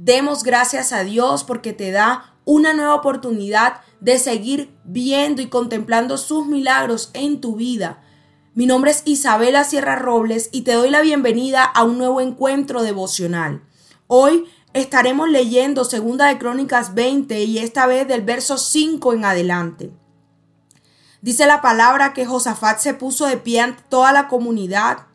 Demos gracias a Dios porque te da una nueva oportunidad de seguir viendo y contemplando sus milagros en tu vida. Mi nombre es Isabela Sierra Robles y te doy la bienvenida a un nuevo encuentro devocional. Hoy estaremos leyendo Segunda de Crónicas 20 y esta vez del verso 5 en adelante. Dice la palabra que Josafat se puso de pie ante toda la comunidad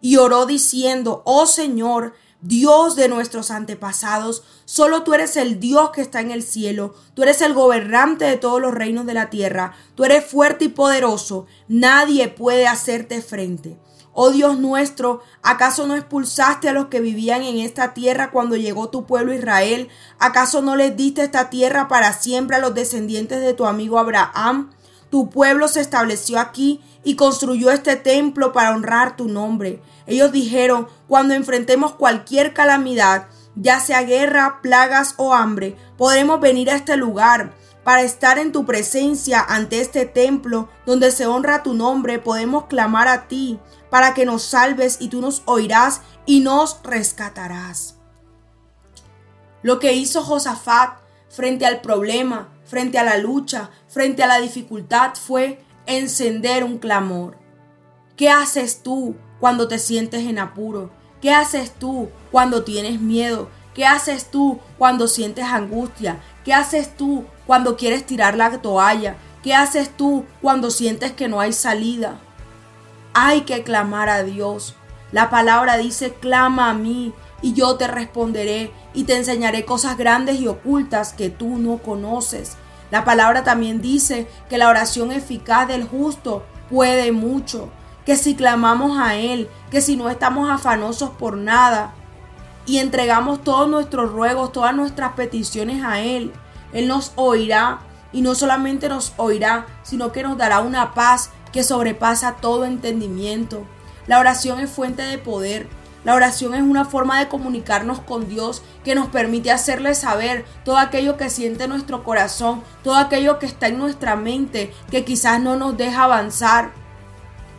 y oró diciendo, oh Señor, Dios de nuestros antepasados, solo tú eres el Dios que está en el cielo, tú eres el gobernante de todos los reinos de la tierra, tú eres fuerte y poderoso, nadie puede hacerte frente. Oh Dios nuestro, ¿acaso no expulsaste a los que vivían en esta tierra cuando llegó tu pueblo Israel? ¿Acaso no les diste esta tierra para siempre a los descendientes de tu amigo Abraham? Tu pueblo se estableció aquí y construyó este templo para honrar tu nombre. Ellos dijeron, cuando enfrentemos cualquier calamidad, ya sea guerra, plagas o hambre, podremos venir a este lugar para estar en tu presencia ante este templo donde se honra tu nombre, podemos clamar a ti para que nos salves y tú nos oirás y nos rescatarás. Lo que hizo Josafat frente al problema, frente a la lucha, frente a la dificultad fue encender un clamor. ¿Qué haces tú cuando te sientes en apuro? ¿Qué haces tú cuando tienes miedo? ¿Qué haces tú cuando sientes angustia? ¿Qué haces tú cuando quieres tirar la toalla? ¿Qué haces tú cuando sientes que no hay salida? Hay que clamar a Dios. La palabra dice, clama a mí y yo te responderé y te enseñaré cosas grandes y ocultas que tú no conoces. La palabra también dice que la oración eficaz del justo puede mucho, que si clamamos a Él, que si no estamos afanosos por nada y entregamos todos nuestros ruegos, todas nuestras peticiones a Él, Él nos oirá y no solamente nos oirá, sino que nos dará una paz que sobrepasa todo entendimiento. La oración es fuente de poder, la oración es una forma de comunicarnos con Dios que nos permite hacerle saber todo aquello que siente nuestro corazón, todo aquello que está en nuestra mente, que quizás no nos deja avanzar.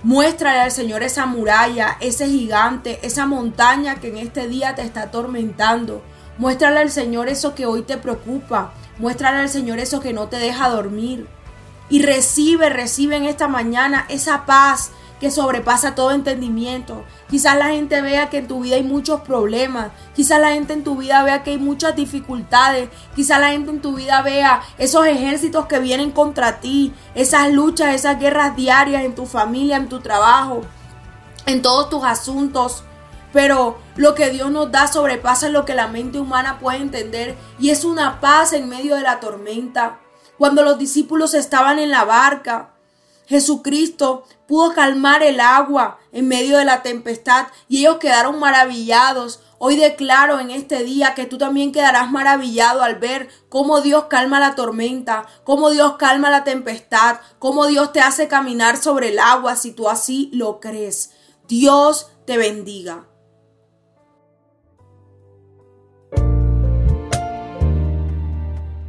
Muéstrale al Señor esa muralla, ese gigante, esa montaña que en este día te está atormentando. Muéstrale al Señor eso que hoy te preocupa. Muéstrale al Señor eso que no te deja dormir. Y recibe, recibe en esta mañana esa paz, que sobrepasa todo entendimiento. Quizás la gente vea que en tu vida hay muchos problemas. Quizás la gente en tu vida vea que hay muchas dificultades. Quizás la gente en tu vida vea esos ejércitos que vienen contra ti. Esas luchas, esas guerras diarias en tu familia, en tu trabajo, en todos tus asuntos. Pero lo que Dios nos da sobrepasa lo que la mente humana puede entender. Y es una paz en medio de la tormenta. Cuando los discípulos estaban en la barca, Jesucristo pudo calmar el agua en medio de la tempestad y ellos quedaron maravillados. Hoy declaro en este día que tú también quedarás maravillado al ver cómo Dios calma la tormenta, cómo Dios calma la tempestad, cómo Dios te hace caminar sobre el agua si tú así lo crees. Dios te bendiga.